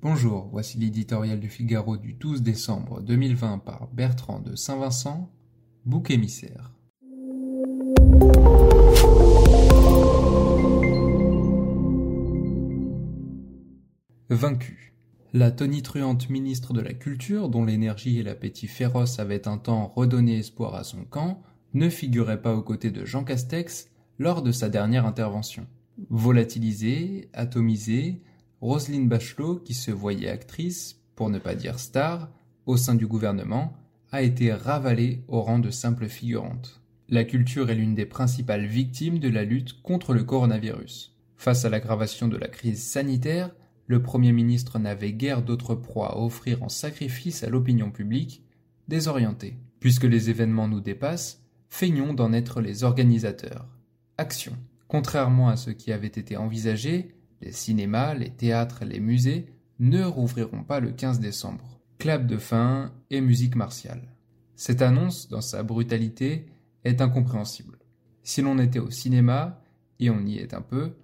Bonjour, voici l'éditorial du Figaro du 12 décembre 2020 par Bertrand de Saint-Vincent, bouc émissaire. Vaincu. La tonitruante ministre de la Culture, dont l'énergie et l'appétit féroce avaient un temps redonné espoir à son camp, ne figurait pas aux côtés de Jean Castex lors de sa dernière intervention. Volatilisée, atomisée, Roselyne Bachelot, qui se voyait actrice, pour ne pas dire star, au sein du gouvernement, a été ravalée au rang de simple figurante. La culture est l'une des principales victimes de la lutte contre le coronavirus. Face à l'aggravation de la crise sanitaire, le Premier ministre n'avait guère d'autre proie à offrir en sacrifice à l'opinion publique, désorientée. Puisque les événements nous dépassent, feignons d'en être les organisateurs. Action. Contrairement à ce qui avait été envisagé, les cinémas, les théâtres, les musées ne rouvriront pas le 15 décembre. Clap de fin et musique martiale. Cette annonce, dans sa brutalité, est incompréhensible. Si l'on était au cinéma, et on y est un peu,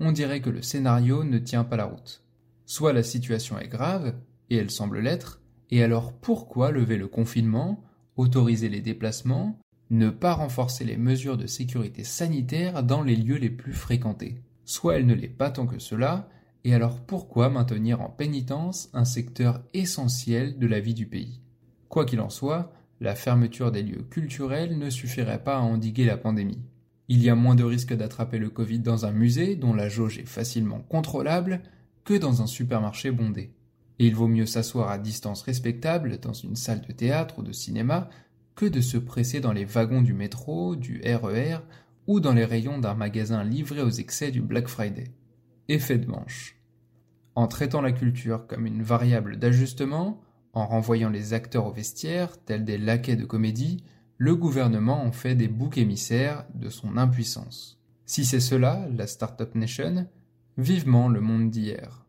on dirait que le scénario ne tient pas la route. Soit la situation est grave, et elle semble l'être, et alors pourquoi lever le confinement, autoriser les déplacements, ne pas renforcer les mesures de sécurité sanitaire dans les lieux les plus fréquentés? Soit elle ne l'est pas tant que cela, et alors pourquoi maintenir en pénitence un secteur essentiel de la vie du pays? Quoi qu'il en soit, la fermeture des lieux culturels ne suffirait pas à endiguer la pandémie. Il y a moins de risques d'attraper le Covid dans un musée dont la jauge est facilement contrôlable que dans un supermarché bondé. Et il vaut mieux s'asseoir à distance respectable dans une salle de théâtre ou de cinéma que de se presser dans les wagons du métro, du RER ou dans les rayons d'un magasin livré aux excès du Black Friday. Effet de manche. En traitant la culture comme une variable d'ajustement, en renvoyant les acteurs au vestiaire, tels des laquais de comédie, le gouvernement en fait des boucs émissaires de son impuissance. Si c'est cela, la Startup Nation, vivement le monde d'hier.